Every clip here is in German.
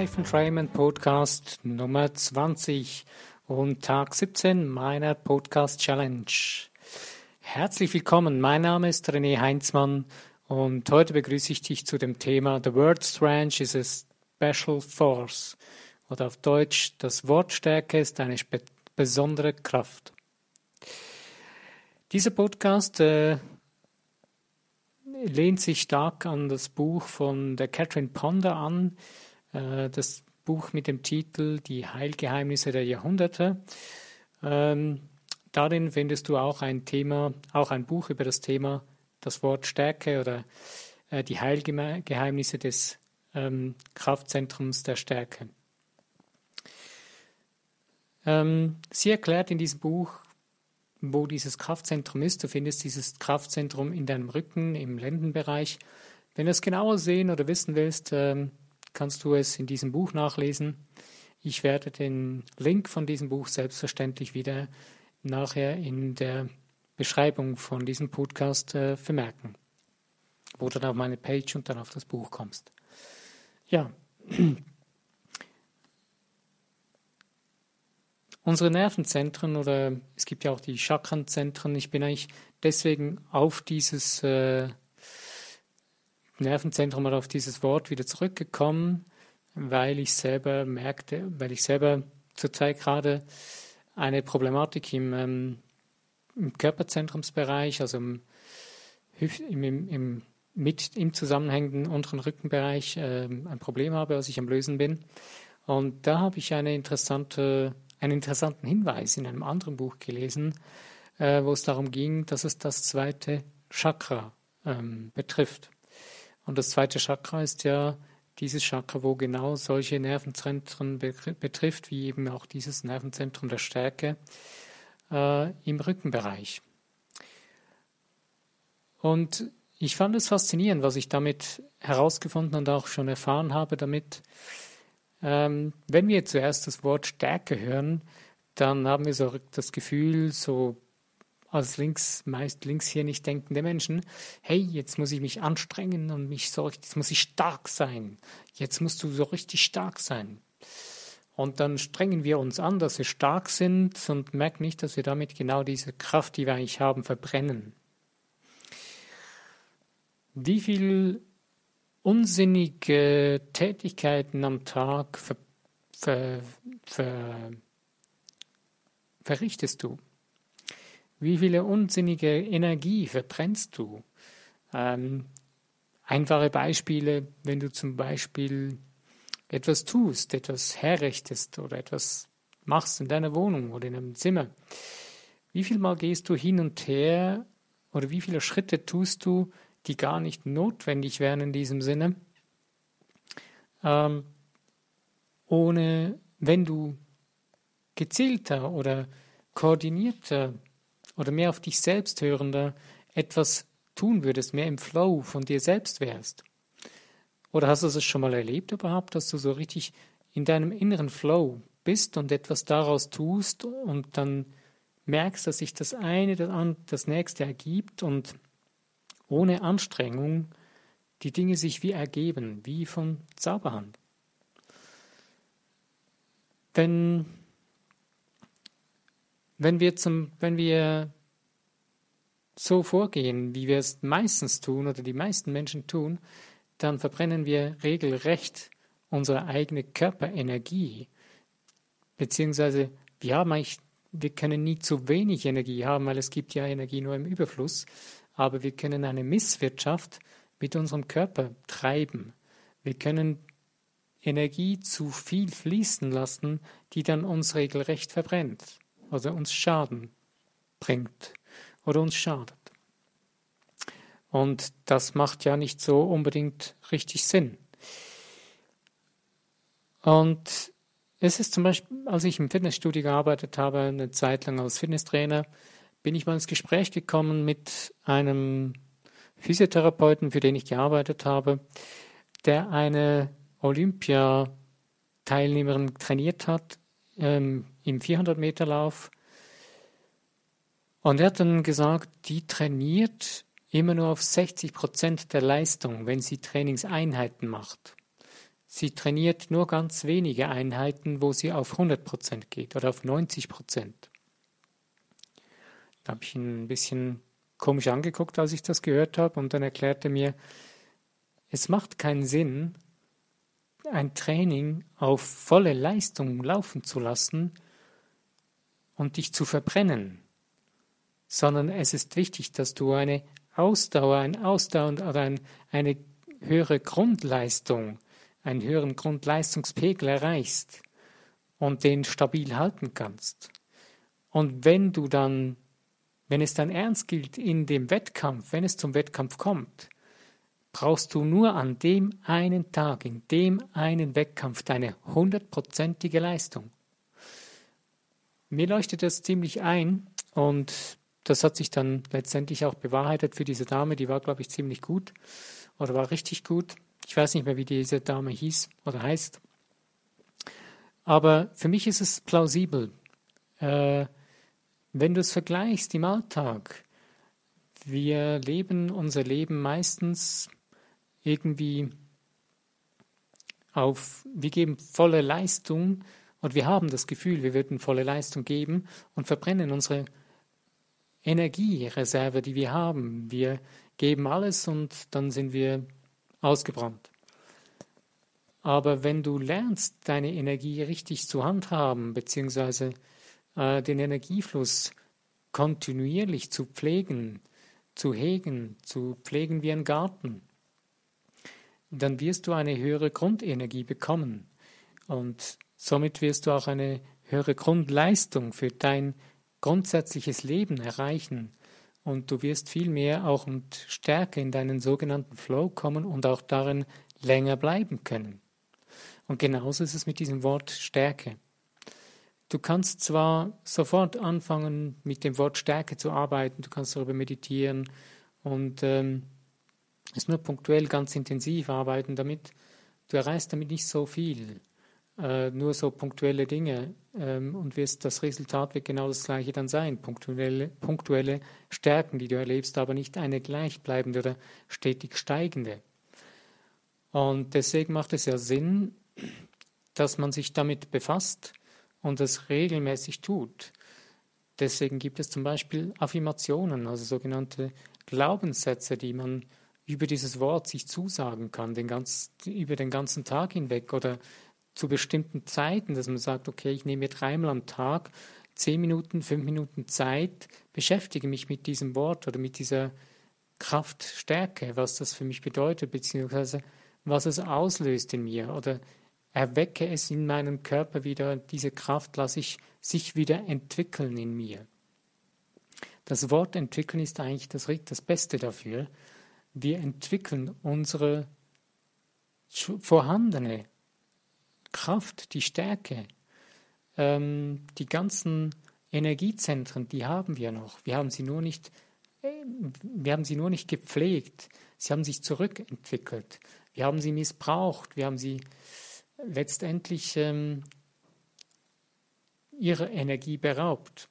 Life and Raymond Podcast Nummer 20 und Tag 17 meiner Podcast Challenge. Herzlich willkommen, mein Name ist René Heinzmann und heute begrüße ich dich zu dem Thema The word strength is a special force oder auf Deutsch das Wort Stärke ist eine besondere Kraft. Dieser Podcast äh, lehnt sich stark an das Buch von der Catherine Ponder an, das Buch mit dem Titel Die Heilgeheimnisse der Jahrhunderte. Ähm, darin findest du auch ein Thema, auch ein Buch über das Thema das Wort Stärke oder äh, die Heilgeheimnisse des ähm, Kraftzentrums der Stärke. Ähm, sie erklärt in diesem Buch, wo dieses Kraftzentrum ist. Du findest dieses Kraftzentrum in deinem Rücken, im Lendenbereich. Wenn du es genauer sehen oder wissen willst, ähm, kannst du es in diesem Buch nachlesen. Ich werde den Link von diesem Buch selbstverständlich wieder nachher in der Beschreibung von diesem Podcast äh, vermerken, wo du dann auf meine Page und dann auf das Buch kommst. Ja, unsere Nervenzentren oder es gibt ja auch die Chakrenzentren. Ich bin eigentlich deswegen auf dieses äh, Nervenzentrum oder auf dieses Wort wieder zurückgekommen, weil ich selber merkte, weil ich selber zurzeit gerade eine Problematik im, ähm, im Körperzentrumsbereich, also im, im, im, mit im zusammenhängenden unteren Rückenbereich äh, ein Problem habe, was ich am Lösen bin. Und da habe ich eine interessante einen interessanten Hinweis in einem anderen Buch gelesen, äh, wo es darum ging, dass es das zweite Chakra ähm, betrifft. Und das zweite Chakra ist ja dieses Chakra, wo genau solche Nervenzentren betrifft, wie eben auch dieses Nervenzentrum der Stärke äh, im Rückenbereich. Und ich fand es faszinierend, was ich damit herausgefunden und auch schon erfahren habe damit, ähm, wenn wir zuerst das Wort Stärke hören, dann haben wir so das Gefühl, so als links, meist links hier nicht denkende Menschen, hey, jetzt muss ich mich anstrengen und mich so, jetzt muss ich stark sein. Jetzt musst du so richtig stark sein. Und dann strengen wir uns an, dass wir stark sind und merken nicht, dass wir damit genau diese Kraft, die wir eigentlich haben, verbrennen. Wie viel unsinnige Tätigkeiten am Tag ver, ver, ver, verrichtest du? Wie viele unsinnige Energie verbrennst du? Ähm, einfache Beispiele, wenn du zum Beispiel etwas tust, etwas herrichtest oder etwas machst in deiner Wohnung oder in einem Zimmer. Wie viel Mal gehst du hin und her oder wie viele Schritte tust du, die gar nicht notwendig wären in diesem Sinne, ähm, ohne, wenn du gezielter oder koordinierter oder mehr auf dich selbst hörender etwas tun würdest, mehr im Flow von dir selbst wärst. Oder hast du es schon mal erlebt überhaupt, dass du so richtig in deinem inneren Flow bist und etwas daraus tust und dann merkst, dass sich das eine das nächste ergibt und ohne Anstrengung die Dinge sich wie ergeben, wie von Zauberhand. Wenn, wenn, wir, zum, wenn wir so vorgehen, wie wir es meistens tun oder die meisten Menschen tun, dann verbrennen wir regelrecht unsere eigene Körperenergie. Beziehungsweise wir haben eigentlich, wir können nie zu wenig Energie haben, weil es gibt ja Energie nur im Überfluss aber wir können eine Misswirtschaft mit unserem Körper treiben. Wir können Energie zu viel fließen lassen, die dann uns regelrecht verbrennt oder uns Schaden bringt oder uns schadet. Und das macht ja nicht so unbedingt richtig Sinn. Und es ist zum Beispiel, als ich im Fitnessstudio gearbeitet habe, eine Zeit lang als Fitnesstrainer, bin ich mal ins Gespräch gekommen mit einem Physiotherapeuten, für den ich gearbeitet habe, der eine Olympiateilnehmerin trainiert hat ähm, im 400-Meter-Lauf. Und er hat dann gesagt, die trainiert immer nur auf 60 Prozent der Leistung, wenn sie Trainingseinheiten macht. Sie trainiert nur ganz wenige Einheiten, wo sie auf 100% geht oder auf 90%. Da habe ich ihn ein bisschen komisch angeguckt, als ich das gehört habe, und dann erklärte mir, es macht keinen Sinn, ein Training auf volle Leistung laufen zu lassen und dich zu verbrennen, sondern es ist wichtig, dass du eine Ausdauer, ein Ausdauer oder ein, eine höhere Grundleistung einen höheren Grundleistungspegel erreichst und den stabil halten kannst. Und wenn du dann, wenn es dann ernst gilt in dem Wettkampf, wenn es zum Wettkampf kommt, brauchst du nur an dem einen Tag, in dem einen Wettkampf deine hundertprozentige Leistung. Mir leuchtet das ziemlich ein und das hat sich dann letztendlich auch bewahrheitet für diese Dame, die war, glaube ich, ziemlich gut oder war richtig gut. Ich weiß nicht mehr, wie diese Dame hieß oder heißt. Aber für mich ist es plausibel. Äh, wenn du es vergleichst im Alltag, wir leben unser Leben meistens irgendwie auf, wir geben volle Leistung und wir haben das Gefühl, wir würden volle Leistung geben und verbrennen unsere Energiereserve, die wir haben. Wir geben alles und dann sind wir ausgebrannt. Aber wenn du lernst, deine Energie richtig zu handhaben, beziehungsweise äh, den Energiefluss kontinuierlich zu pflegen, zu hegen, zu pflegen wie ein Garten, dann wirst du eine höhere Grundenergie bekommen. Und somit wirst du auch eine höhere Grundleistung für dein grundsätzliches Leben erreichen und du wirst viel mehr auch und stärker in deinen sogenannten Flow kommen und auch darin länger bleiben können. Und genauso ist es mit diesem Wort Stärke. Du kannst zwar sofort anfangen, mit dem Wort Stärke zu arbeiten, du kannst darüber meditieren und ähm, es nur punktuell ganz intensiv arbeiten damit. Du erreichst damit nicht so viel äh, nur so punktuelle Dinge ähm, und wirst, das Resultat wird genau das gleiche dann sein. Punktuelle, punktuelle Stärken, die du erlebst, aber nicht eine gleichbleibende oder stetig steigende. Und deswegen macht es ja Sinn, dass man sich damit befasst und es regelmäßig tut. Deswegen gibt es zum Beispiel Affirmationen, also sogenannte Glaubenssätze, die man über dieses Wort sich zusagen kann, den ganz, über den ganzen Tag hinweg oder zu bestimmten Zeiten, dass man sagt, okay, ich nehme mir dreimal am Tag zehn Minuten, fünf Minuten Zeit, beschäftige mich mit diesem Wort oder mit dieser Kraftstärke, was das für mich bedeutet, beziehungsweise was es auslöst in mir oder erwecke es in meinem Körper wieder, diese Kraft lasse ich sich wieder entwickeln in mir. Das Wort entwickeln ist eigentlich das, das Beste dafür. Wir entwickeln unsere vorhandene Kraft, die Stärke, ähm, die ganzen Energiezentren, die haben wir noch. Wir haben sie nur nicht, äh, wir haben sie nur nicht gepflegt. Sie haben sich zurückentwickelt. Wir haben sie missbraucht. Wir haben sie letztendlich ähm, ihrer Energie beraubt.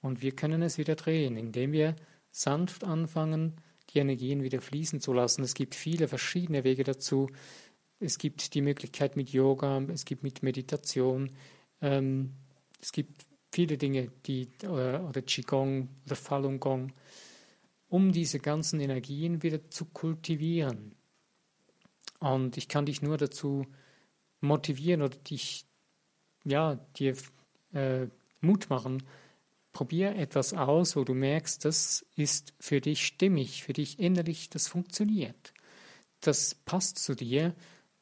Und wir können es wieder drehen, indem wir sanft anfangen, die Energien wieder fließen zu lassen. Es gibt viele verschiedene Wege dazu. Es gibt die Möglichkeit mit Yoga, es gibt mit Meditation, ähm, es gibt viele Dinge, die, oder, oder Qigong oder Falun Gong, um diese ganzen Energien wieder zu kultivieren. Und ich kann dich nur dazu motivieren oder dich, ja, dir äh, Mut machen, probier etwas aus, wo du merkst, das ist für dich stimmig, für dich innerlich, das funktioniert. Das passt zu dir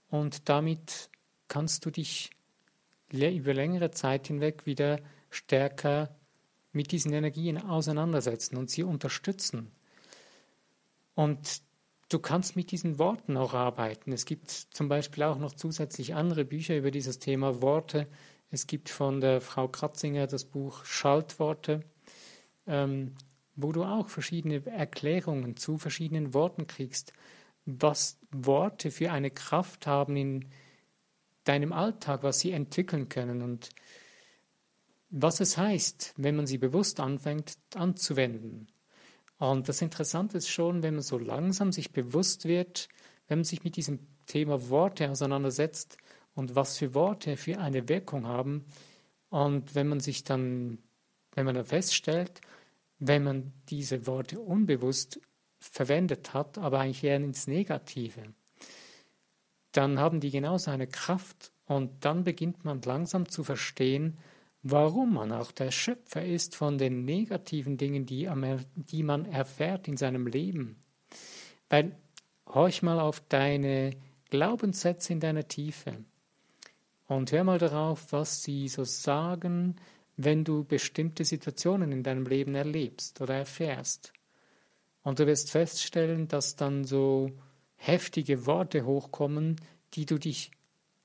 und damit kannst du dich über längere Zeit hinweg wieder stärker mit diesen Energien auseinandersetzen und sie unterstützen. Und du kannst mit diesen Worten auch arbeiten. Es gibt zum Beispiel auch noch zusätzlich andere Bücher über dieses Thema Worte. Es gibt von der Frau Kratzinger das Buch Schaltworte, ähm, wo du auch verschiedene Erklärungen zu verschiedenen Worten kriegst was Worte für eine Kraft haben in deinem Alltag, was sie entwickeln können und was es heißt, wenn man sie bewusst anfängt anzuwenden. Und das Interessante ist schon, wenn man so langsam sich bewusst wird, wenn man sich mit diesem Thema Worte auseinandersetzt und was für Worte für eine Wirkung haben. Und wenn man sich dann, wenn man dann feststellt, wenn man diese Worte unbewusst verwendet hat, aber eigentlich eher ins Negative, dann haben die genauso eine Kraft und dann beginnt man langsam zu verstehen, warum man auch der Schöpfer ist von den negativen Dingen, die, die man erfährt in seinem Leben. Weil horch mal auf deine Glaubenssätze in deiner Tiefe und hör mal darauf, was sie so sagen, wenn du bestimmte Situationen in deinem Leben erlebst oder erfährst. Und du wirst feststellen, dass dann so heftige Worte hochkommen, die du dich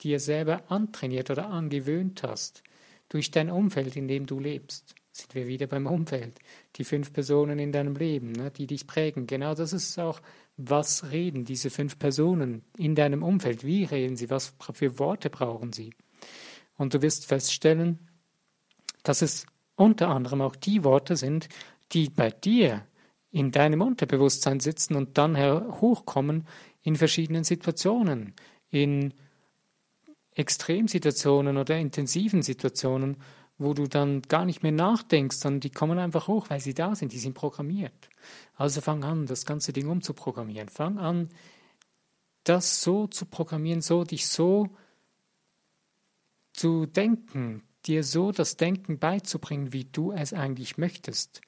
dir selber antrainiert oder angewöhnt hast, durch dein Umfeld, in dem du lebst. Sind wir wieder beim Umfeld. Die fünf Personen in deinem Leben, ne, die dich prägen. Genau das ist auch, was reden diese fünf Personen in deinem Umfeld. Wie reden sie? Was für Worte brauchen sie? Und du wirst feststellen, dass es unter anderem auch die Worte sind, die bei dir in deinem Unterbewusstsein sitzen und dann hochkommen in verschiedenen Situationen, in Extremsituationen oder intensiven Situationen, wo du dann gar nicht mehr nachdenkst, sondern die kommen einfach hoch, weil sie da sind, die sind programmiert. Also fang an, das ganze Ding umzuprogrammieren. Fang an, das so zu programmieren, so dich so zu denken, dir so das Denken beizubringen, wie du es eigentlich möchtest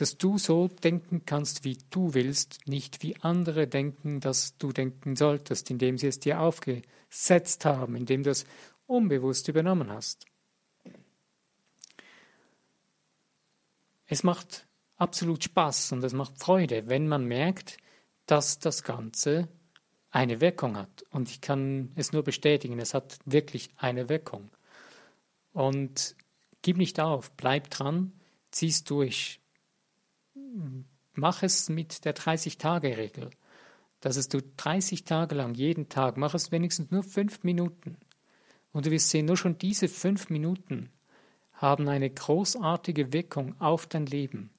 dass du so denken kannst, wie du willst, nicht wie andere denken, dass du denken solltest, indem sie es dir aufgesetzt haben, indem du es unbewusst übernommen hast. Es macht absolut Spaß und es macht Freude, wenn man merkt, dass das Ganze eine Wirkung hat. Und ich kann es nur bestätigen, es hat wirklich eine Wirkung. Und gib nicht auf, bleib dran, zieh's durch, mach es mit der 30-Tage-Regel. Dass du 30 Tage lang, jeden Tag, mach es wenigstens nur fünf Minuten. Und du wirst sehen, nur schon diese fünf Minuten haben eine großartige Wirkung auf dein Leben.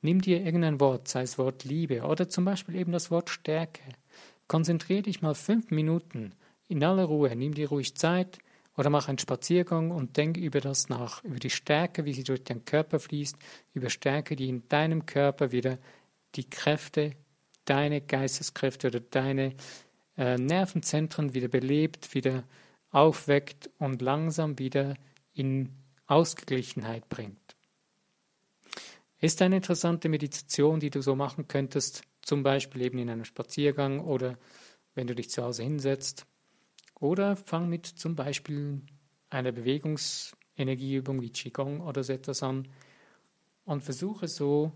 Nimm dir irgendein Wort, sei es Wort Liebe oder zum Beispiel eben das Wort Stärke. Konzentriere dich mal fünf Minuten in aller Ruhe, nimm dir ruhig Zeit, oder mach einen Spaziergang und denk über das nach, über die Stärke, wie sie durch deinen Körper fließt, über Stärke, die in deinem Körper wieder die Kräfte, deine Geisteskräfte oder deine äh, Nervenzentren wieder belebt, wieder aufweckt und langsam wieder in Ausgeglichenheit bringt. Ist eine interessante Meditation, die du so machen könntest, zum Beispiel eben in einem Spaziergang oder wenn du dich zu Hause hinsetzt oder fang mit zum Beispiel einer Bewegungsenergieübung wie Qigong oder so etwas an und versuche so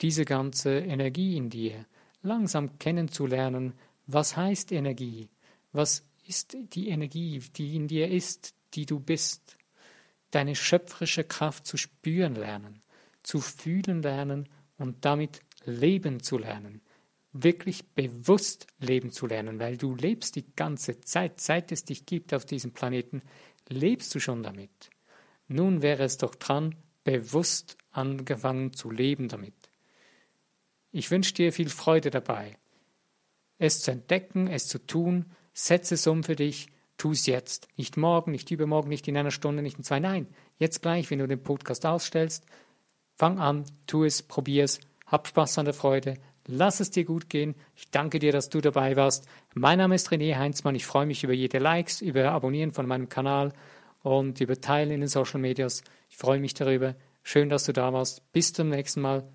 diese ganze Energie in dir langsam kennenzulernen. Was heißt Energie? Was ist die Energie, die in dir ist, die du bist? Deine schöpferische Kraft zu spüren lernen, zu fühlen lernen und damit leben zu lernen wirklich bewusst leben zu lernen, weil du lebst die ganze Zeit, seit es dich gibt auf diesem Planeten, lebst du schon damit. Nun wäre es doch dran, bewusst angefangen zu leben damit. Ich wünsche dir viel Freude dabei. Es zu entdecken, es zu tun, setze es um für dich, tu es jetzt. Nicht morgen, nicht übermorgen, nicht in einer Stunde, nicht in zwei. Nein, jetzt gleich, wenn du den Podcast ausstellst, fang an, tu es, probier es, hab Spaß an der Freude, Lass es dir gut gehen. Ich danke dir, dass du dabei warst. Mein Name ist René Heinzmann. Ich freue mich über jede Likes, über Abonnieren von meinem Kanal und über Teilen in den Social Medias. Ich freue mich darüber. Schön, dass du da warst. Bis zum nächsten Mal.